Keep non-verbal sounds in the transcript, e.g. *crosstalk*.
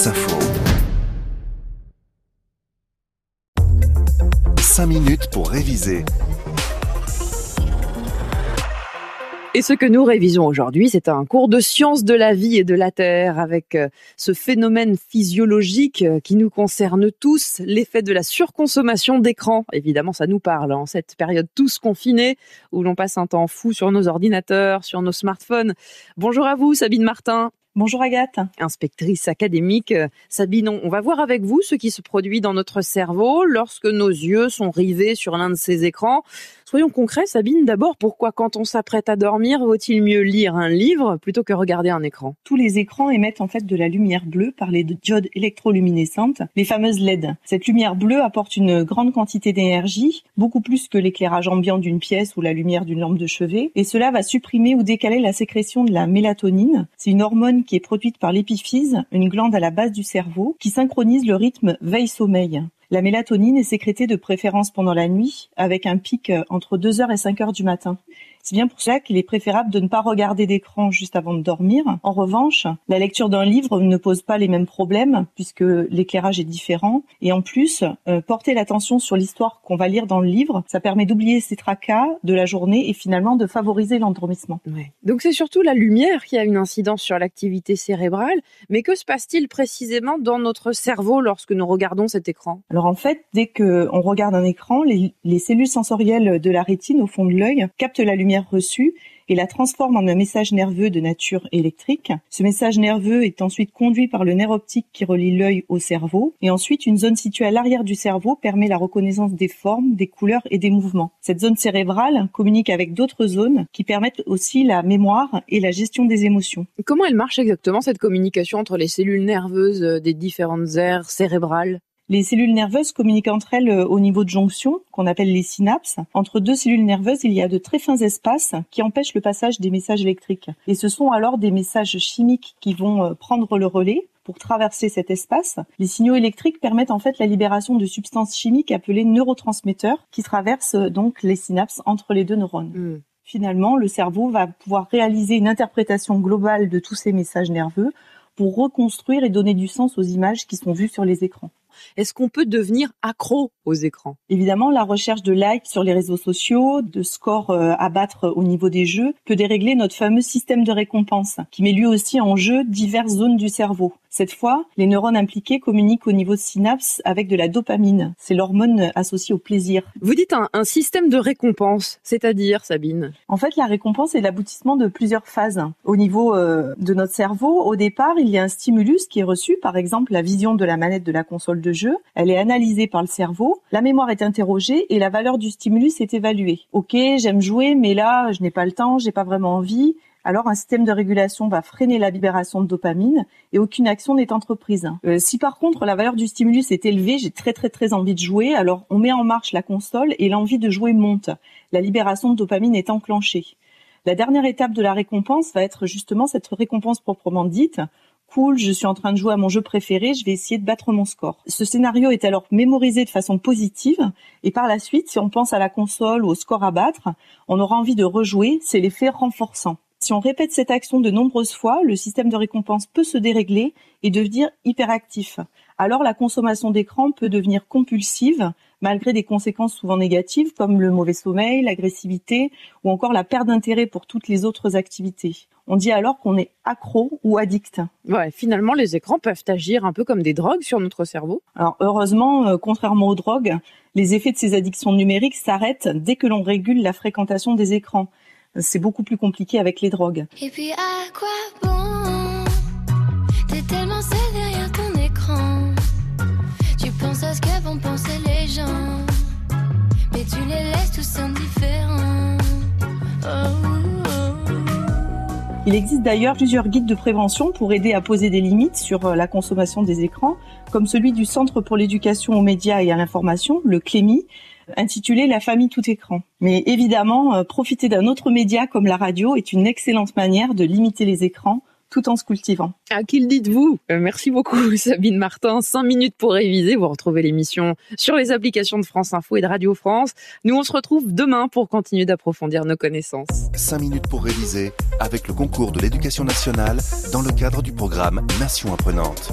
France Info. 5 minutes pour réviser. Et ce que nous révisons aujourd'hui, c'est un cours de sciences de la vie et de la Terre avec euh, ce phénomène physiologique euh, qui nous concerne tous, l'effet de la surconsommation d'écran. Évidemment, ça nous parle en cette période tous confinés où l'on passe un temps fou sur nos ordinateurs, sur nos smartphones. Bonjour à vous, Sabine Martin. Bonjour Agathe. Inspectrice académique, euh, Sabine, on va voir avec vous ce qui se produit dans notre cerveau lorsque nos yeux sont rivés sur l'un de ces écrans. Soyons concrets, Sabine, d'abord, pourquoi quand on s'apprête à dormir, vaut-il mieux lire un livre plutôt que regarder un écran? Tous les écrans émettent en fait de la lumière bleue par les diodes électroluminescentes, les fameuses LED. Cette lumière bleue apporte une grande quantité d'énergie, beaucoup plus que l'éclairage ambiant d'une pièce ou la lumière d'une lampe de chevet, et cela va supprimer ou décaler la sécrétion de la mélatonine. C'est une hormone qui est produite par l'épiphyse, une glande à la base du cerveau, qui synchronise le rythme veille-sommeil. La mélatonine est sécrétée de préférence pendant la nuit, avec un pic euh, entre 2h et 5h du matin. C'est bien pour cela qu'il est préférable de ne pas regarder d'écran juste avant de dormir. En revanche, la lecture d'un livre ne pose pas les mêmes problèmes puisque l'éclairage est différent. Et en plus, euh, porter l'attention sur l'histoire qu'on va lire dans le livre, ça permet d'oublier ses tracas de la journée et finalement de favoriser l'endormissement. Donc c'est surtout la lumière qui a une incidence sur l'activité cérébrale. Mais que se passe-t-il précisément dans notre cerveau lorsque nous regardons cet écran? Alors en fait, dès qu'on regarde un écran, les, les cellules sensorielles de la rétine au fond de l'œil captent la lumière reçue et la transforme en un message nerveux de nature électrique. Ce message nerveux est ensuite conduit par le nerf optique qui relie l'œil au cerveau et ensuite une zone située à l'arrière du cerveau permet la reconnaissance des formes, des couleurs et des mouvements. Cette zone cérébrale communique avec d'autres zones qui permettent aussi la mémoire et la gestion des émotions. Comment elle marche exactement cette communication entre les cellules nerveuses des différentes aires cérébrales? Les cellules nerveuses communiquent entre elles euh, au niveau de jonction, qu'on appelle les synapses. Entre deux cellules nerveuses, il y a de très fins espaces qui empêchent le passage des messages électriques. Et ce sont alors des messages chimiques qui vont euh, prendre le relais pour traverser cet espace. Les signaux électriques permettent en fait la libération de substances chimiques appelées neurotransmetteurs qui traversent euh, donc les synapses entre les deux neurones. Hmm. Finalement, le cerveau va pouvoir réaliser une interprétation globale de tous ces messages nerveux pour reconstruire et donner du sens aux images qui sont vues sur les écrans. Est-ce qu'on peut devenir accro aux écrans? Évidemment, la recherche de likes sur les réseaux sociaux, de scores euh, à battre au niveau des jeux, peut dérégler notre fameux système de récompense, qui met lui aussi en jeu diverses zones du cerveau. Cette fois, les neurones impliqués communiquent au niveau de synapse avec de la dopamine. C'est l'hormone associée au plaisir. Vous dites un, un système de récompense, c'est-à-dire, Sabine En fait, la récompense est l'aboutissement de plusieurs phases. Au niveau euh, de notre cerveau, au départ, il y a un stimulus qui est reçu, par exemple la vision de la manette de la console de jeu. Elle est analysée par le cerveau, la mémoire est interrogée et la valeur du stimulus est évaluée. Ok, j'aime jouer, mais là, je n'ai pas le temps, j'ai pas vraiment envie alors un système de régulation va freiner la libération de dopamine et aucune action n'est entreprise. Euh, si par contre la valeur du stimulus est élevée, j'ai très très très envie de jouer, alors on met en marche la console et l'envie de jouer monte. La libération de dopamine est enclenchée. La dernière étape de la récompense va être justement cette récompense proprement dite. Cool, je suis en train de jouer à mon jeu préféré, je vais essayer de battre mon score. Ce scénario est alors mémorisé de façon positive et par la suite, si on pense à la console ou au score à battre, on aura envie de rejouer, c'est l'effet renforçant. Si on répète cette action de nombreuses fois, le système de récompense peut se dérégler et devenir hyperactif. Alors la consommation d'écran peut devenir compulsive malgré des conséquences souvent négatives comme le mauvais sommeil, l'agressivité ou encore la perte d'intérêt pour toutes les autres activités. On dit alors qu'on est accro ou addict. Ouais, finalement, les écrans peuvent agir un peu comme des drogues sur notre cerveau. Alors heureusement, euh, contrairement aux drogues, les effets de ces addictions numériques s'arrêtent dès que l'on régule la fréquentation des écrans c'est beaucoup plus compliqué avec les drogues. Et puis à quoi bon? T'es tellement seul derrière ton écran. Tu penses à ce que vont penser les gens, mais tu les laisses tous indifférents. Oh, oh. Il existe d'ailleurs plusieurs guides de prévention pour aider à poser des limites sur euh, la consommation des écrans, comme celui du Centre pour l'éducation aux médias et à l'information, le CLEMI, intitulé La famille tout écran. Mais évidemment, euh, profiter d'un autre média comme la radio est une excellente manière de limiter les écrans tout en se cultivant. À qui le dites-vous? Euh, Merci beaucoup *laughs* Sabine Martin. Cinq minutes pour réviser. Vous retrouvez l'émission sur les applications de France Info et de Radio France. Nous, on se retrouve demain pour continuer d'approfondir nos connaissances. Cinq minutes pour réviser avec le concours de l'éducation nationale dans le cadre du programme Nation apprenante.